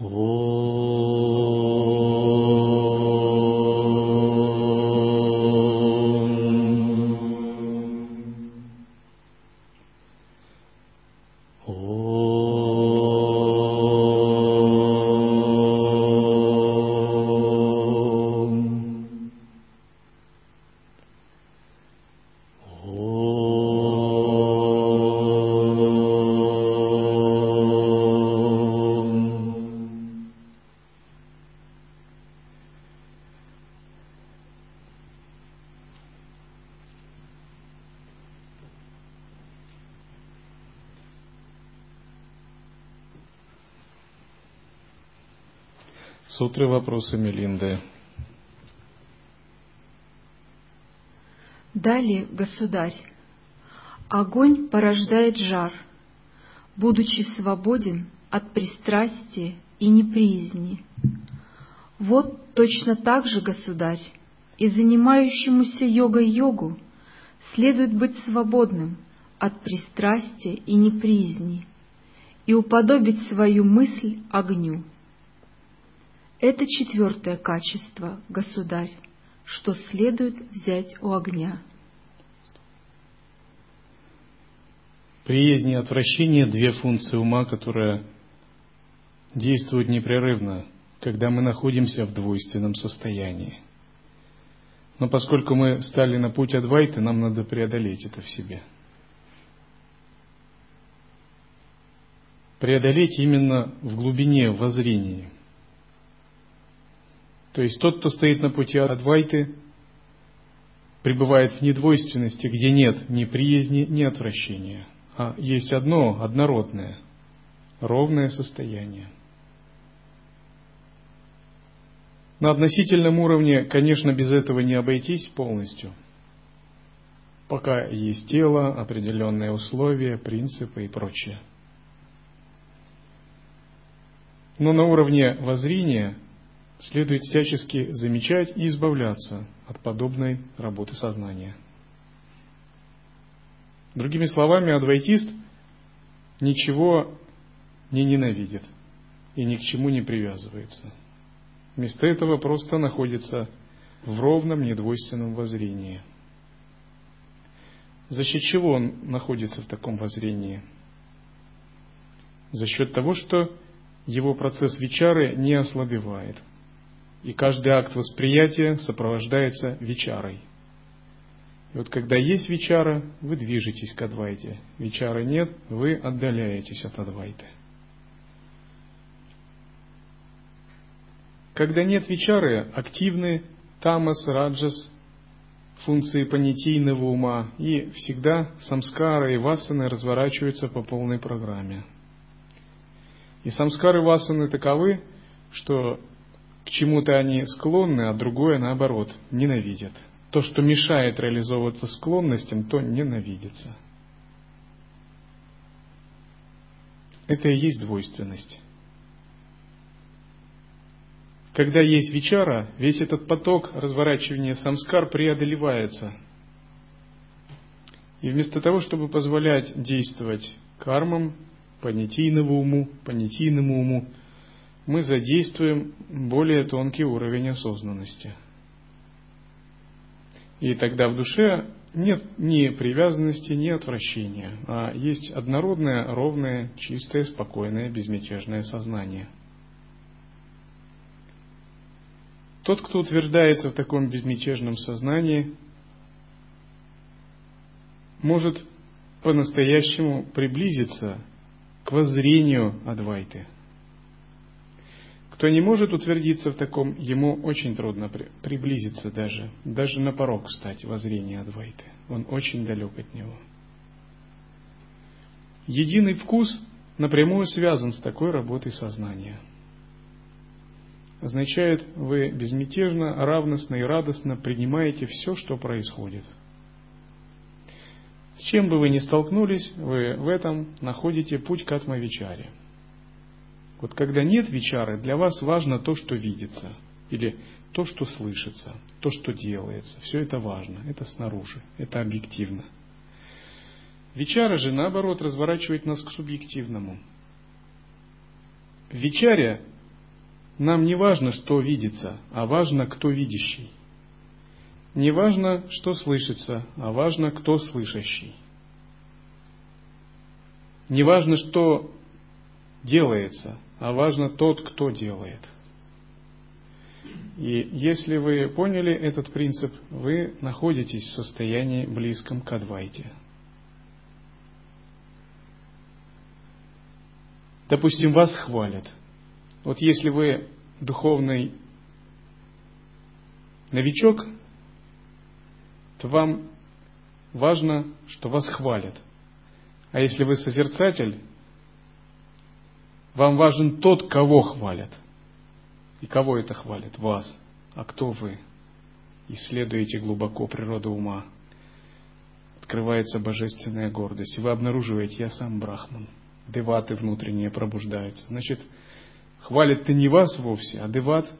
哦。Сутры вопросы Мелинды. Далее, государь, огонь порождает жар, будучи свободен от пристрастия и неприязни. Вот точно так же, государь, и занимающемуся йогой йогу следует быть свободным от пристрастия и неприязни и уподобить свою мысль огню. Это четвертое качество, государь, что следует взять у огня. Приязнь и отвращение – две функции ума, которые действуют непрерывно, когда мы находимся в двойственном состоянии. Но поскольку мы стали на путь Адвайты, нам надо преодолеть это в себе. Преодолеть именно в глубине воззрения – то есть тот, кто стоит на пути Адвайты, пребывает в недвойственности, где нет ни приязни, ни отвращения, а есть одно, однородное, ровное состояние. На относительном уровне, конечно, без этого не обойтись полностью. Пока есть тело, определенные условия, принципы и прочее. Но на уровне воззрения – следует всячески замечать и избавляться от подобной работы сознания. Другими словами, адвайтист ничего не ненавидит и ни к чему не привязывается. Вместо этого просто находится в ровном недвойственном воззрении. За счет чего он находится в таком воззрении? За счет того, что его процесс вечары не ослабевает – и каждый акт восприятия сопровождается вечарой. И вот когда есть вечара, вы движетесь к Адвайте. Вечара нет, вы отдаляетесь от Адвайты. Когда нет вечары, активны тамас, раджас, функции понятийного ума, и всегда самскары и васаны разворачиваются по полной программе. И самскары васаны таковы, что к чему-то они склонны, а другое, наоборот, ненавидят. То, что мешает реализовываться склонностям, то ненавидится. Это и есть двойственность. Когда есть вечара, весь этот поток разворачивания самскар преодолевается. И вместо того, чтобы позволять действовать кармам, понятийному уму, понятийному уму, мы задействуем более тонкий уровень осознанности. И тогда в душе нет ни привязанности, ни отвращения, а есть однородное, ровное, чистое, спокойное, безмятежное сознание. Тот, кто утверждается в таком безмятежном сознании, может по-настоящему приблизиться к воззрению Адвайты – кто не может утвердиться в таком, ему очень трудно приблизиться даже, даже на порог встать воззрения Адвайты. Он очень далек от него. Единый вкус напрямую связан с такой работой сознания. Означает, вы безмятежно, равностно и радостно принимаете все, что происходит. С чем бы вы ни столкнулись, вы в этом находите путь к Атмавичаре – вот когда нет вечары, для вас важно то, что видится, или то, что слышится, то, что делается. Все это важно, это снаружи, это объективно. Вечара же, наоборот, разворачивает нас к субъективному. В вечаре нам не важно, что видится, а важно, кто видящий. Не важно, что слышится, а важно, кто слышащий. Не важно, что делается, а важно тот, кто делает. И если вы поняли этот принцип, вы находитесь в состоянии близком к Адвайте. Допустим, вас хвалят. Вот если вы духовный новичок, то вам важно, что вас хвалят. А если вы созерцатель, вам важен тот, кого хвалят. И кого это хвалит? Вас. А кто вы? Исследуете глубоко природу ума. Открывается божественная гордость. И вы обнаруживаете, я сам брахман. Деваты внутренние пробуждаются. Значит, хвалит-то не вас вовсе, а деват.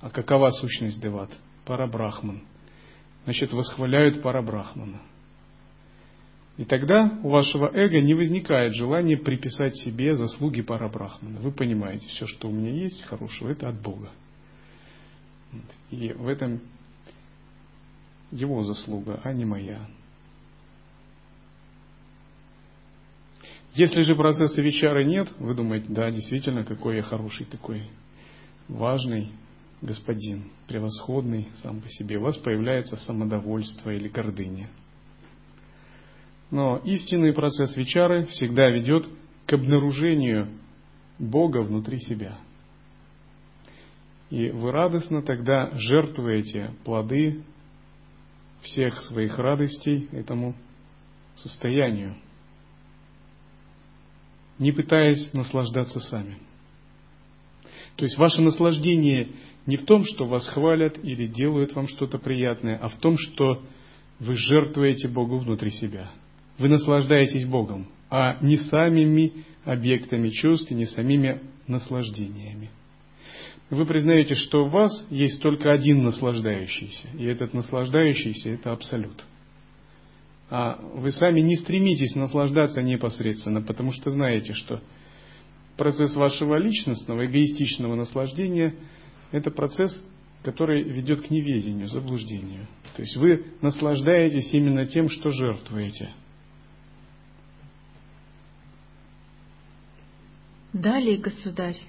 А какова сущность деват? Парабрахман. Значит, восхваляют парабрахмана. И тогда у вашего эго не возникает желания приписать себе заслуги парабрахмана. Вы понимаете, все, что у меня есть хорошего, это от Бога. И в этом его заслуга, а не моя. Если же процесса вечары нет, вы думаете, да, действительно, какой я хороший такой, важный господин, превосходный сам по себе. У вас появляется самодовольство или гордыня – но истинный процесс вечары всегда ведет к обнаружению Бога внутри себя. И вы радостно тогда жертвуете плоды всех своих радостей этому состоянию, не пытаясь наслаждаться сами. То есть ваше наслаждение не в том, что вас хвалят или делают вам что-то приятное, а в том, что вы жертвуете Богу внутри себя – вы наслаждаетесь Богом, а не самими объектами чувств и не самими наслаждениями. Вы признаете, что у вас есть только один наслаждающийся, и этот наслаждающийся – это Абсолют. А вы сами не стремитесь наслаждаться непосредственно, потому что знаете, что процесс вашего личностного, эгоистичного наслаждения – это процесс, который ведет к неведению, заблуждению. То есть вы наслаждаетесь именно тем, что жертвуете – Далее, государь,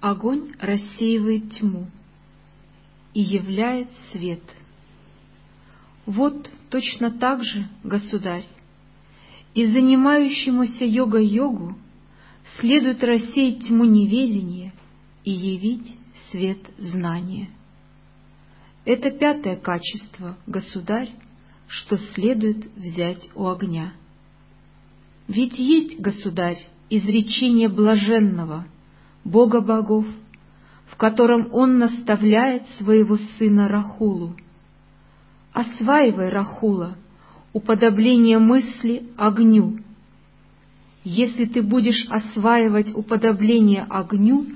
огонь рассеивает тьму и являет свет. Вот точно так же, государь, и занимающемуся йога-йогу следует рассеять тьму неведения и явить свет знания. Это пятое качество, государь, что следует взять у огня. Ведь есть, государь, изречение блаженного, Бога богов, в котором он наставляет своего сына Рахулу. Осваивай, Рахула, уподобление мысли огню. Если ты будешь осваивать уподобление огню,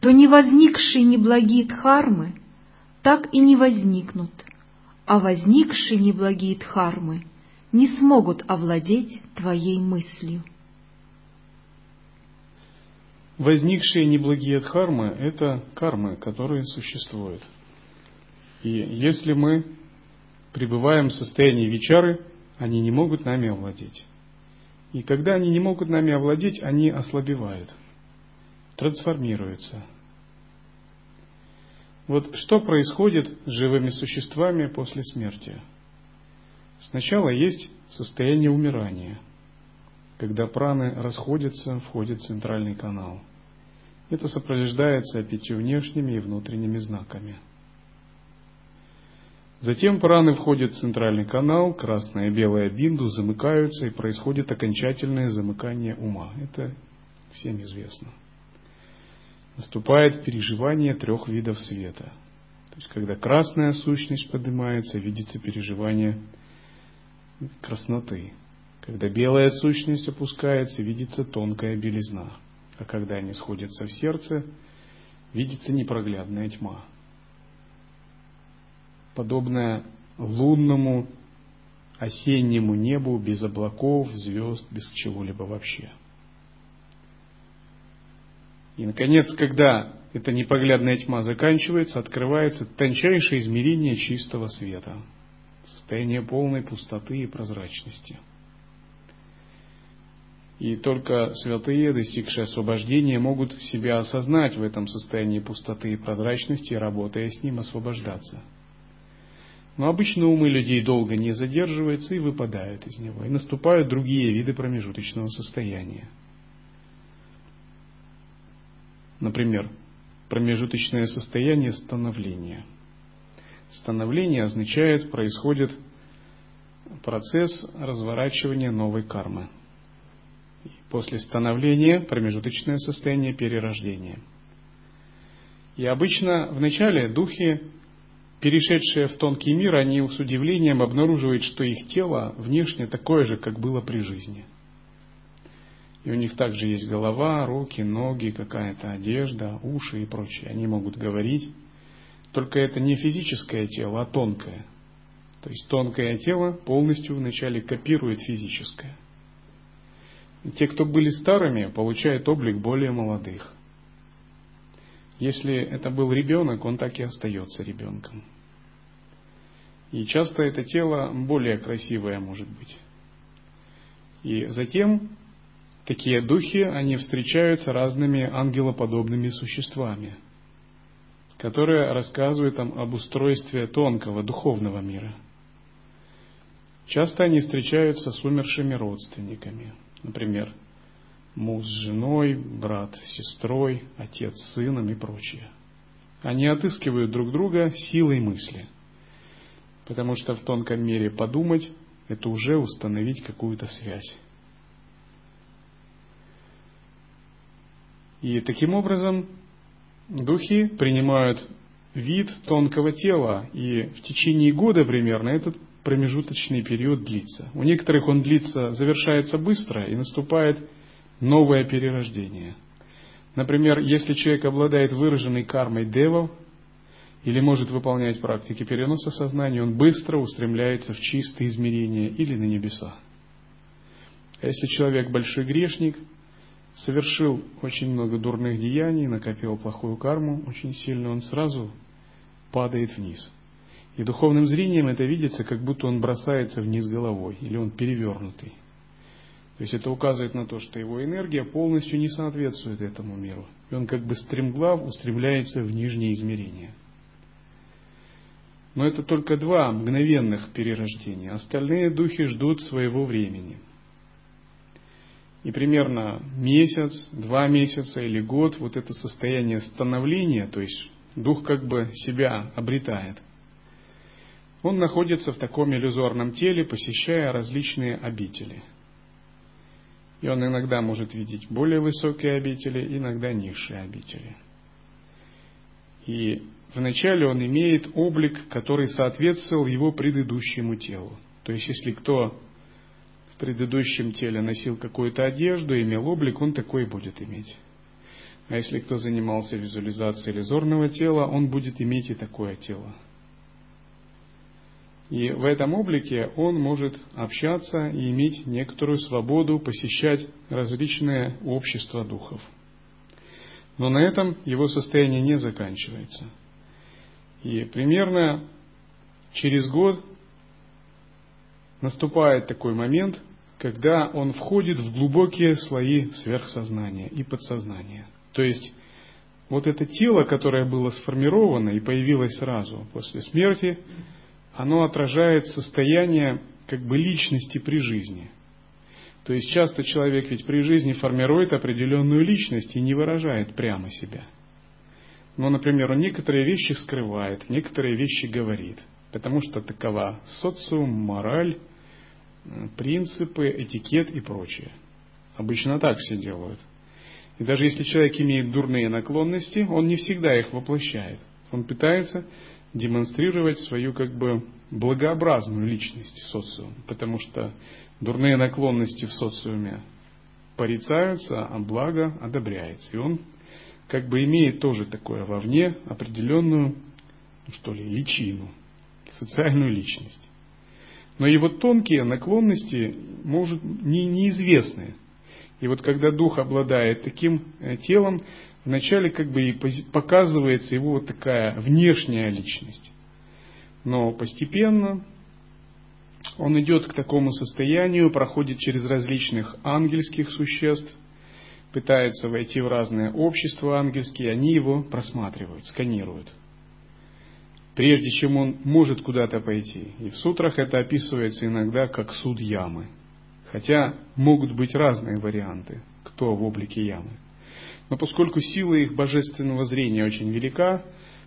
то не возникшие неблагие дхармы так и не возникнут, а возникшие неблагие дхармы не смогут овладеть твоей мыслью. Возникшие неблагие дхармы – это кармы, которые существуют. И если мы пребываем в состоянии вечары, они не могут нами овладеть. И когда они не могут нами овладеть, они ослабевают, трансформируются. Вот что происходит с живыми существами после смерти? Сначала есть состояние умирания – когда праны расходятся, входит центральный канал. Это сопровождается пятью внешними и внутренними знаками. Затем праны входят в центральный канал, красная и белая бинду замыкаются и происходит окончательное замыкание ума. Это всем известно. Наступает переживание трех видов света. То есть, когда красная сущность поднимается, видится переживание красноты. Когда белая сущность опускается, видится тонкая белизна, а когда они сходятся в сердце, видится непроглядная тьма, подобная лунному осеннему небу без облаков, звезд, без чего-либо вообще. И, наконец, когда эта непоглядная тьма заканчивается, открывается тончайшее измерение чистого света, состояние полной пустоты и прозрачности. И только святые, достигшие освобождения, могут себя осознать в этом состоянии пустоты и прозрачности, работая с ним, освобождаться. Но обычно умы людей долго не задерживаются и выпадают из него, и наступают другие виды промежуточного состояния. Например, промежуточное состояние становления. Становление означает, происходит процесс разворачивания новой кармы. После становления промежуточное состояние перерождения. И обычно в начале духи, перешедшие в тонкий мир, они с удивлением обнаруживают, что их тело внешне такое же, как было при жизни – и у них также есть голова, руки, ноги, какая-то одежда, уши и прочее. Они могут говорить. Только это не физическое тело, а тонкое. То есть тонкое тело полностью вначале копирует физическое. Те, кто были старыми, получают облик более молодых. Если это был ребенок, он так и остается ребенком. И часто это тело более красивое может быть. И затем Такие духи, они встречаются разными ангелоподобными существами, которые рассказывают там об устройстве тонкого духовного мира. Часто они встречаются с умершими родственниками, например, муж с женой, брат с сестрой, отец с сыном и прочее. Они отыскивают друг друга силой мысли, потому что в тонком мире подумать – это уже установить какую-то связь. И таким образом духи принимают вид тонкого тела, и в течение года примерно этот промежуточный период длится. У некоторых он длится, завершается быстро, и наступает новое перерождение. Например, если человек обладает выраженной кармой девов, или может выполнять практики переноса сознания, он быстро устремляется в чистые измерения или на небеса. А если человек большой грешник – совершил очень много дурных деяний, накопил плохую карму очень сильно, он сразу падает вниз. И духовным зрением это видится, как будто он бросается вниз головой, или он перевернутый. То есть это указывает на то, что его энергия полностью не соответствует этому миру. И он как бы стремглав устремляется в нижние измерения. Но это только два мгновенных перерождения. Остальные духи ждут своего времени – и примерно месяц, два месяца или год вот это состояние становления, то есть дух как бы себя обретает, он находится в таком иллюзорном теле, посещая различные обители. И он иногда может видеть более высокие обители, иногда низшие обители. И вначале он имеет облик, который соответствовал его предыдущему телу. То есть, если кто в предыдущем теле носил какую-то одежду, имел облик, он такой будет иметь. А если кто занимался визуализацией иллюзорного тела, он будет иметь и такое тело. И в этом облике он может общаться и иметь некоторую свободу посещать различные общества духов. Но на этом его состояние не заканчивается. И примерно через год наступает такой момент, когда он входит в глубокие слои сверхсознания и подсознания. То есть вот это тело, которое было сформировано и появилось сразу после смерти, оно отражает состояние как бы личности при жизни. То есть часто человек ведь при жизни формирует определенную личность и не выражает прямо себя. Но, например, он некоторые вещи скрывает, некоторые вещи говорит, потому что такова социум, мораль, принципы, этикет и прочее. Обычно так все делают. И даже если человек имеет дурные наклонности, он не всегда их воплощает. Он пытается демонстрировать свою как бы благообразную личность в социуме, потому что дурные наклонности в социуме порицаются, а благо одобряется. И он как бы имеет тоже такое вовне определенную, ну что ли, личину, социальную личность. Но его тонкие наклонности может, не, неизвестны. И вот когда дух обладает таким э, телом, вначале как бы и показывается его вот такая внешняя личность. Но постепенно он идет к такому состоянию, проходит через различных ангельских существ, пытается войти в разные общества ангельские, они его просматривают, сканируют. Прежде чем он может куда-то пойти. И в сутрах это описывается иногда как суд ямы. Хотя могут быть разные варианты, кто в облике ямы. Но поскольку сила их божественного зрения очень велика,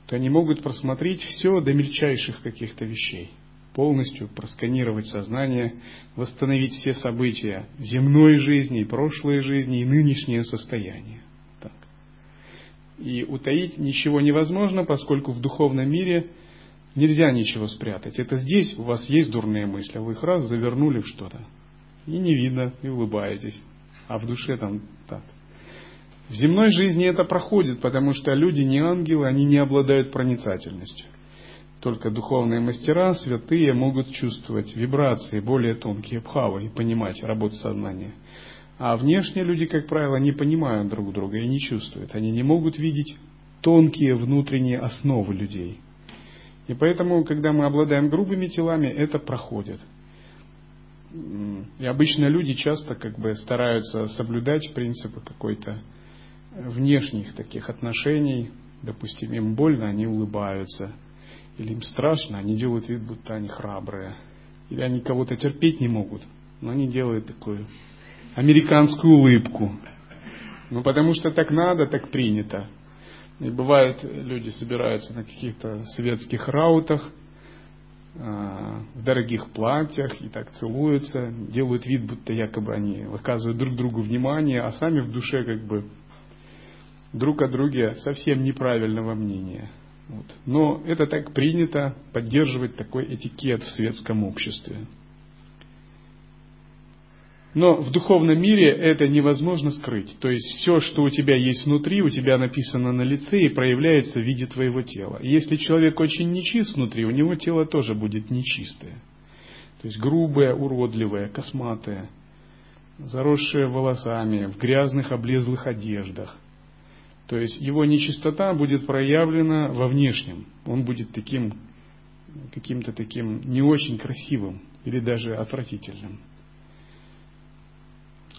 то они могут просмотреть все до мельчайших каких-то вещей полностью просканировать сознание, восстановить все события земной жизни, прошлой жизни и нынешнее состояние. Так. И утаить ничего невозможно, поскольку в духовном мире нельзя ничего спрятать. Это здесь у вас есть дурные мысли, а вы их раз завернули в что-то. И не видно, и улыбаетесь. А в душе там. В земной жизни это проходит, потому что люди не ангелы, они не обладают проницательностью. Только духовные мастера, святые, могут чувствовать вибрации более тонкие бхавы и понимать работу сознания. А внешние люди, как правило, не понимают друг друга и не чувствуют. Они не могут видеть тонкие внутренние основы людей. И поэтому, когда мы обладаем грубыми телами, это проходит. И обычно люди часто как бы стараются соблюдать принципы какой-то внешних таких отношений. Допустим, им больно, они улыбаются – или им страшно, они делают вид, будто они храбрые, или они кого-то терпеть не могут, но они делают такую американскую улыбку. Ну, потому что так надо, так принято. И бывает, люди собираются на каких-то светских раутах, а, в дорогих платьях и так целуются, делают вид, будто якобы они выказывают друг другу внимание, а сами в душе как бы друг о друге совсем неправильного мнения. Вот. Но это так принято поддерживать такой этикет в светском обществе. Но в духовном мире это невозможно скрыть. То есть все, что у тебя есть внутри, у тебя написано на лице и проявляется в виде твоего тела. Если человек очень нечист внутри, у него тело тоже будет нечистое. То есть грубое, уродливое, косматое, заросшее волосами, в грязных облезлых одеждах – то есть его нечистота будет проявлена во внешнем. Он будет таким, каким-то таким не очень красивым или даже отвратительным.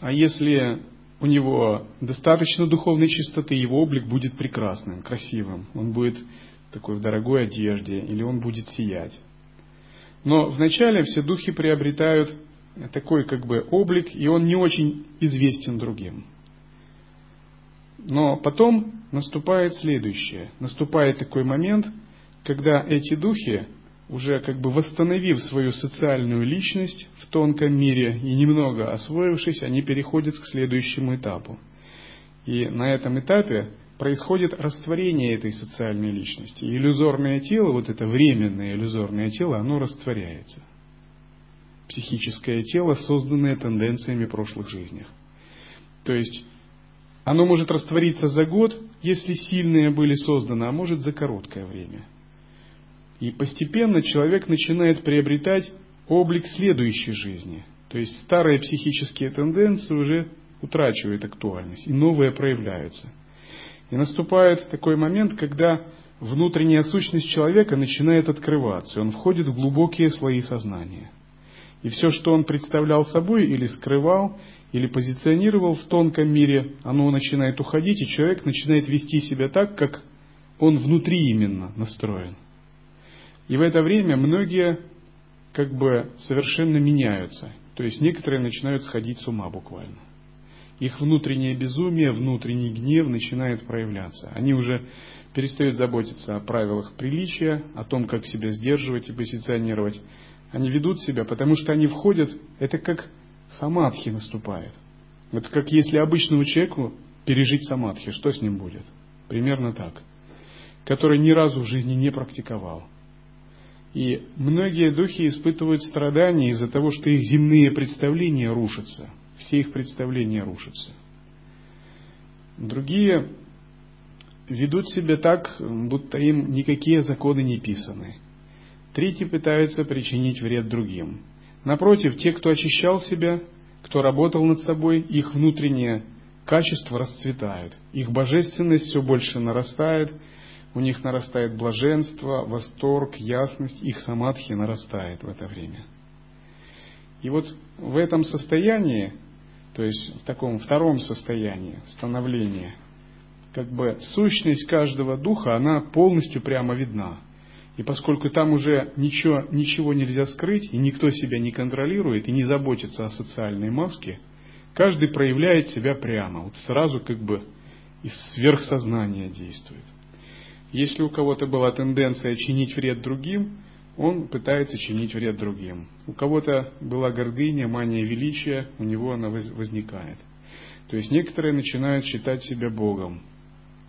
А если у него достаточно духовной чистоты, его облик будет прекрасным, красивым. Он будет такой в дорогой одежде, или он будет сиять. Но вначале все духи приобретают такой как бы облик, и он не очень известен другим. Но потом наступает следующее. Наступает такой момент, когда эти духи, уже как бы восстановив свою социальную личность в тонком мире и немного освоившись, они переходят к следующему этапу. И на этом этапе происходит растворение этой социальной личности. Иллюзорное тело, вот это временное иллюзорное тело, оно растворяется. Психическое тело, созданное тенденциями прошлых жизней. То есть оно может раствориться за год, если сильные были созданы, а может за короткое время. И постепенно человек начинает приобретать облик следующей жизни. То есть старые психические тенденции уже утрачивают актуальность, и новые проявляются. И наступает такой момент, когда внутренняя сущность человека начинает открываться, и он входит в глубокие слои сознания. И все, что он представлял собой или скрывал, или позиционировал в тонком мире, оно начинает уходить, и человек начинает вести себя так, как он внутри именно настроен. И в это время многие как бы совершенно меняются. То есть некоторые начинают сходить с ума буквально. Их внутреннее безумие, внутренний гнев начинает проявляться. Они уже перестают заботиться о правилах приличия, о том, как себя сдерживать и позиционировать. Они ведут себя, потому что они входят, это как самадхи наступает. Это как если обычному человеку пережить самадхи, что с ним будет? Примерно так. Который ни разу в жизни не практиковал. И многие духи испытывают страдания из-за того, что их земные представления рушатся. Все их представления рушатся. Другие ведут себя так, будто им никакие законы не писаны. Третьи пытаются причинить вред другим. Напротив, те, кто очищал себя, кто работал над собой, их внутренняя качества расцветают, их божественность все больше нарастает, у них нарастает блаженство, восторг, ясность, их самадхи нарастает в это время. И вот в этом состоянии, то есть в таком втором состоянии становления, как бы сущность каждого духа, она полностью прямо видна. И поскольку там уже ничего, ничего нельзя скрыть, и никто себя не контролирует, и не заботится о социальной маске – Каждый проявляет себя прямо, вот сразу как бы из сверхсознания действует. Если у кого-то была тенденция чинить вред другим, он пытается чинить вред другим. У кого-то была гордыня, мания величия, у него она возникает. То есть некоторые начинают считать себя Богом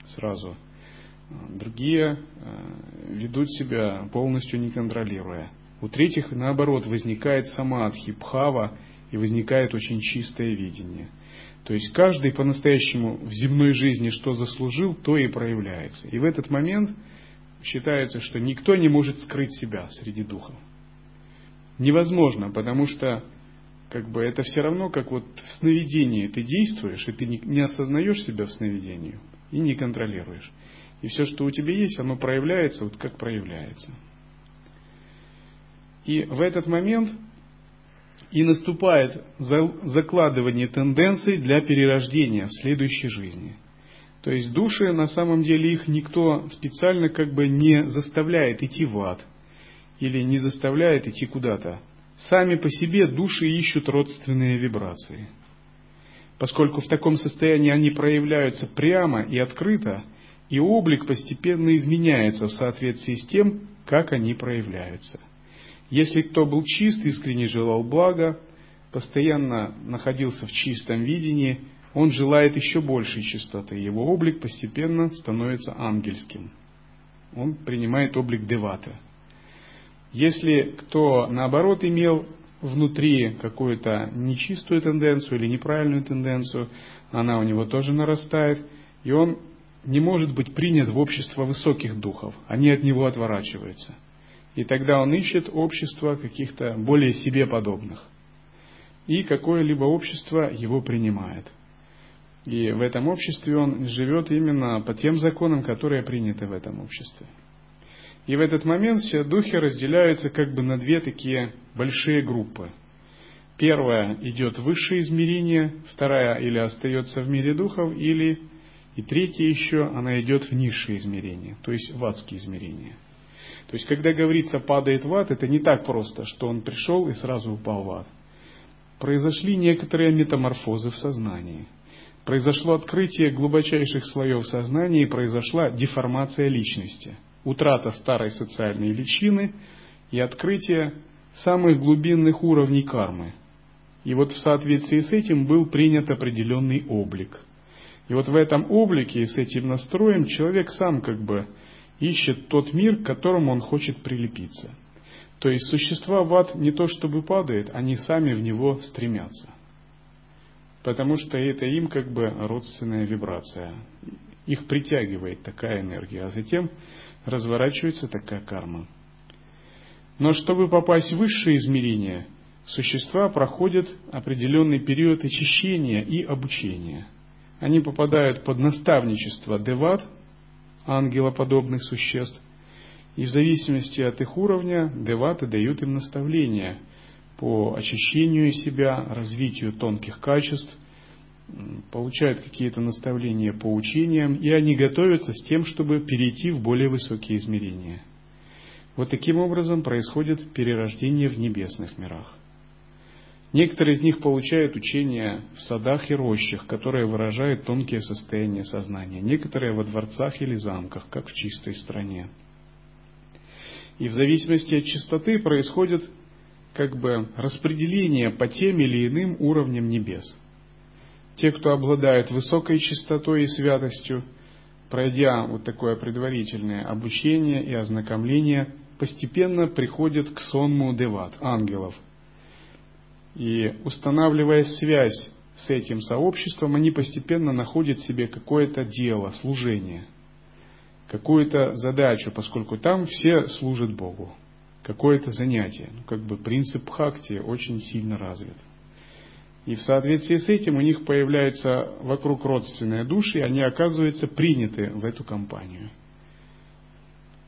сразу. Другие э, ведут себя полностью не контролируя. У третьих, наоборот, возникает самадхи, пхава, и возникает очень чистое видение. То есть каждый по-настоящему в земной жизни что заслужил, то и проявляется. И в этот момент считается, что никто не может скрыть себя среди духов. Невозможно, потому что как бы это все равно, как вот в сновидении ты действуешь, и ты не осознаешь себя в сновидении и не контролируешь. И все, что у тебя есть, оно проявляется вот как проявляется. И в этот момент и наступает закладывание тенденций для перерождения в следующей жизни. То есть души, на самом деле, их никто специально как бы не заставляет идти в ад или не заставляет идти куда-то. Сами по себе души ищут родственные вибрации. Поскольку в таком состоянии они проявляются прямо и открыто, и облик постепенно изменяется в соответствии с тем, как они проявляются – если кто был чист, искренне желал блага, постоянно находился в чистом видении, он желает еще большей чистоты. Его облик постепенно становится ангельским. Он принимает облик девата. Если кто, наоборот, имел внутри какую-то нечистую тенденцию или неправильную тенденцию, она у него тоже нарастает, и он не может быть принят в общество высоких духов. Они от него отворачиваются – и тогда он ищет общество каких-то более себе подобных. И какое-либо общество его принимает. И в этом обществе он живет именно по тем законам, которые приняты в этом обществе. И в этот момент все духи разделяются как бы на две такие большие группы. Первая идет высшее измерение, вторая или остается в мире духов, или и третья еще, она идет в низшее измерение, то есть в адские измерения – то есть, когда говорится «падает в ад», это не так просто, что он пришел и сразу упал в ад. Произошли некоторые метаморфозы в сознании. Произошло открытие глубочайших слоев сознания и произошла деформация личности, утрата старой социальной личины и открытие самых глубинных уровней кармы. И вот в соответствии с этим был принят определенный облик. И вот в этом облике и с этим настроем человек сам как бы ищет тот мир, к которому он хочет прилепиться. То есть существа в ад не то чтобы падают, они сами в него стремятся. Потому что это им как бы родственная вибрация. Их притягивает такая энергия, а затем разворачивается такая карма. Но чтобы попасть в высшее измерение, существа проходят определенный период очищения и обучения. Они попадают под наставничество деват, ангелоподобных существ, и в зависимости от их уровня деваты дают им наставления по очищению себя, развитию тонких качеств, получают какие-то наставления по учениям, и они готовятся с тем, чтобы перейти в более высокие измерения. Вот таким образом происходит перерождение в небесных мирах. Некоторые из них получают учения в садах и рощах, которые выражают тонкие состояния сознания. Некоторые во дворцах или замках, как в чистой стране. И в зависимости от чистоты происходит как бы распределение по тем или иным уровням небес. Те, кто обладает высокой чистотой и святостью, пройдя вот такое предварительное обучение и ознакомление, постепенно приходят к сонму деват, ангелов – и устанавливая связь с этим сообществом, они постепенно находят себе какое-то дело, служение, какую-то задачу, поскольку там все служат Богу, какое-то занятие. Ну, как бы принцип хакти очень сильно развит. И в соответствии с этим у них появляются вокруг родственные души, и они оказываются приняты в эту компанию.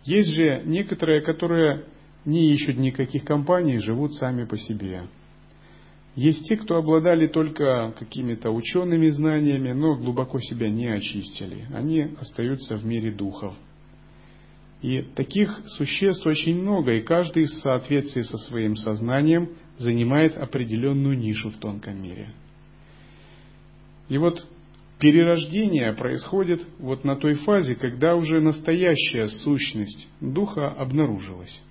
Есть же некоторые, которые не ищут никаких компаний, живут сами по себе. Есть те, кто обладали только какими-то учеными знаниями, но глубоко себя не очистили. Они остаются в мире духов. И таких существ очень много, и каждый в соответствии со своим сознанием занимает определенную нишу в тонком мире. И вот перерождение происходит вот на той фазе, когда уже настоящая сущность духа обнаружилась.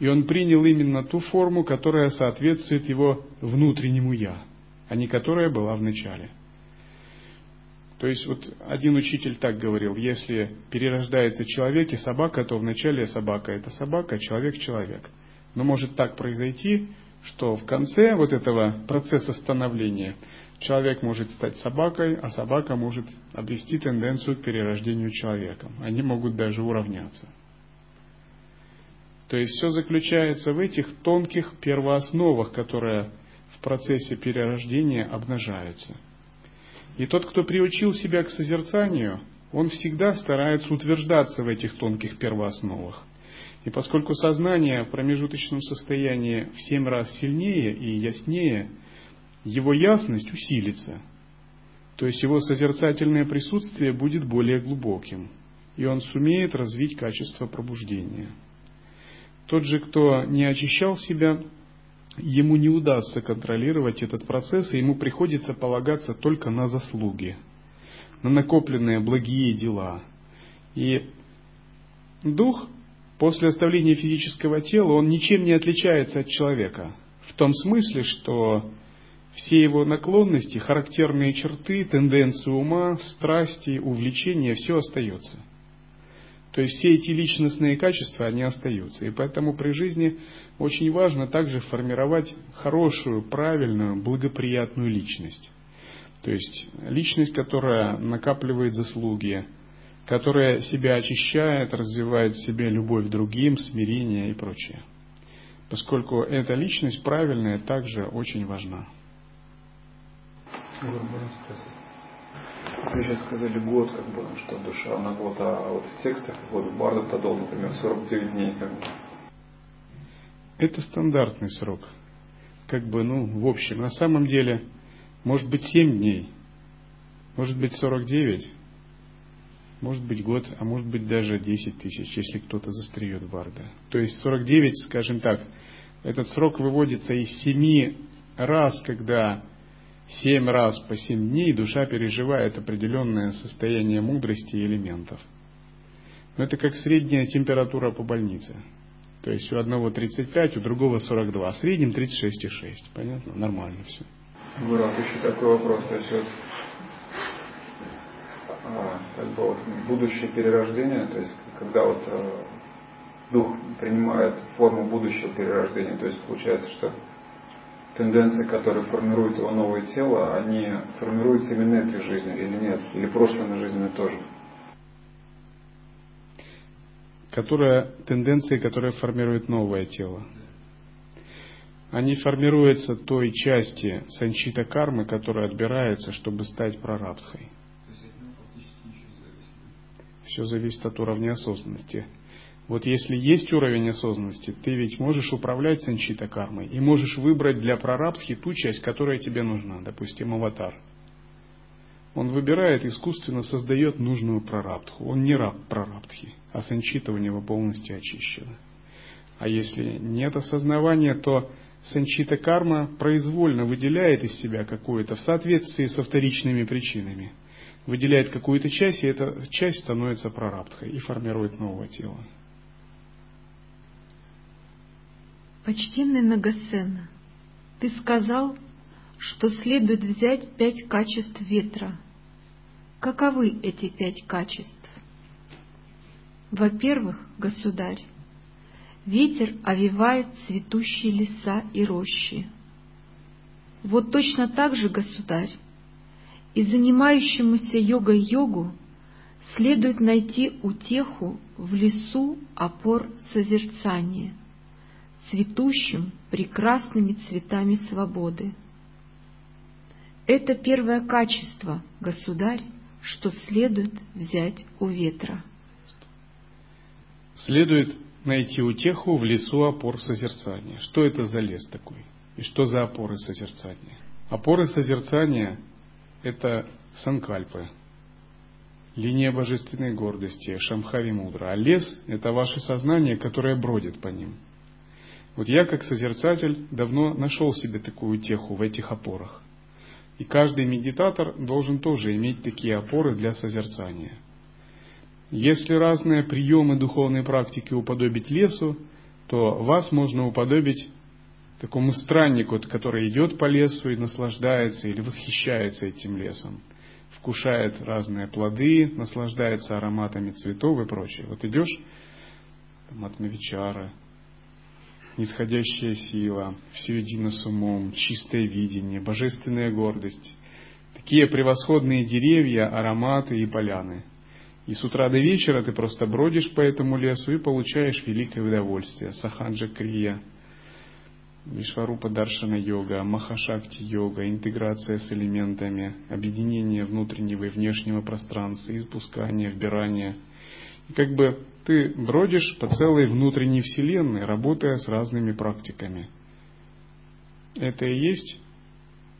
И он принял именно ту форму, которая соответствует его внутреннему «я», а не которая была в начале. То есть вот один учитель так говорил, если перерождается человек и собака, то вначале собака это собака, а человек человек. Но может так произойти, что в конце вот этого процесса становления человек может стать собакой, а собака может обрести тенденцию к перерождению человеком. Они могут даже уравняться. То есть все заключается в этих тонких первоосновах, которые в процессе перерождения обнажаются. И тот, кто приучил себя к созерцанию, он всегда старается утверждаться в этих тонких первоосновах. И поскольку сознание в промежуточном состоянии в семь раз сильнее и яснее, его ясность усилится. То есть его созерцательное присутствие будет более глубоким, и он сумеет развить качество пробуждения. Тот же, кто не очищал себя, ему не удастся контролировать этот процесс, и ему приходится полагаться только на заслуги, на накопленные благие дела. И дух после оставления физического тела, он ничем не отличается от человека. В том смысле, что все его наклонности, характерные черты, тенденции ума, страсти, увлечения, все остается. То есть все эти личностные качества, они остаются. И поэтому при жизни очень важно также формировать хорошую, правильную, благоприятную личность. То есть личность, которая накапливает заслуги, которая себя очищает, развивает в себе любовь к другим, смирение и прочее. Поскольку эта личность правильная также очень важна. Вы сейчас сказали год, как бы, что душа на год, а вот в текстах вот Бардов Тадол, например, 49 дней, как бы. Это стандартный срок. Как бы, ну, в общем, на самом деле, может быть 7 дней, может быть 49, может быть год, а может быть даже 10 тысяч, если кто-то застреет Барда. То есть 49, скажем так, этот срок выводится из 7 раз, когда семь раз по семь дней душа переживает определенное состояние мудрости и элементов. Но это как средняя температура по больнице. То есть у одного 35, у другого 42, а в среднем 36,6. Понятно? Нормально все. Гурат, еще такой вопрос. То есть вот, а, как бы вот будущее перерождение, то есть когда вот а, дух принимает форму будущего перерождения, то есть получается, что тенденции, которые формируют его новое тело, они формируются именно этой жизнью или нет? Или прошлыми жизнями тоже? Которая, тенденции, которые формируют новое тело. Они формируются той части санчита кармы, которая отбирается, чтобы стать прарабдхой. Все зависит от уровня осознанности. Вот если есть уровень осознанности, ты ведь можешь управлять санчита кармой и можешь выбрать для прарабдхи ту часть, которая тебе нужна, допустим, аватар. Он выбирает, искусственно создает нужную прарабдху. Он не раб прарабдхи, а санчита у него полностью очищена. А если нет осознавания, то санчита карма произвольно выделяет из себя какую-то в соответствии со вторичными причинами. Выделяет какую-то часть, и эта часть становится прарабдхой и формирует новое тело. Почтенный Нагасена, ты сказал, что следует взять пять качеств ветра. Каковы эти пять качеств? Во-первых, государь, ветер овивает цветущие леса и рощи. Вот точно так же, государь, и занимающемуся йогой-йогу следует найти утеху в лесу опор созерцания – цветущим прекрасными цветами свободы. Это первое качество, государь, что следует взять у ветра. Следует найти утеху в лесу опор созерцания. Что это за лес такой? И что за опоры созерцания? Опоры созерцания – это санкальпы, линия божественной гордости, шамхави мудра. А лес – это ваше сознание, которое бродит по ним. Вот я, как созерцатель, давно нашел себе такую утеху в этих опорах. И каждый медитатор должен тоже иметь такие опоры для созерцания. Если разные приемы духовной практики уподобить лесу, то вас можно уподобить такому страннику, который идет по лесу и наслаждается или восхищается этим лесом, вкушает разные плоды, наслаждается ароматами цветов и прочее. Вот идешь там, от Навичара, нисходящая сила, все едино с умом, чистое видение, божественная гордость. Такие превосходные деревья, ароматы и поляны. И с утра до вечера ты просто бродишь по этому лесу и получаешь великое удовольствие. Сахаджа Крия, Вишварупа Даршана йога, Махашакти йога, интеграция с элементами, объединение внутреннего и внешнего пространства, испускание, вбирание. И как бы ты бродишь по целой внутренней вселенной, работая с разными практиками. Это и есть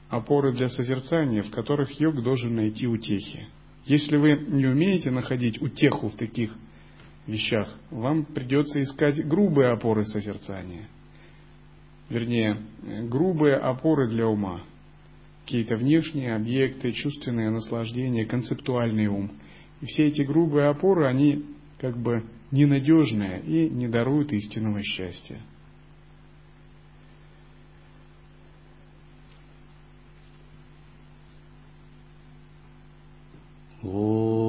опоры для созерцания, в которых йог должен найти утехи. Если вы не умеете находить утеху в таких вещах, вам придется искать грубые опоры созерцания. Вернее, грубые опоры для ума. Какие-то внешние объекты, чувственные наслаждения, концептуальный ум. И все эти грубые опоры, они как бы ненадежное и не дарует истинного счастья. О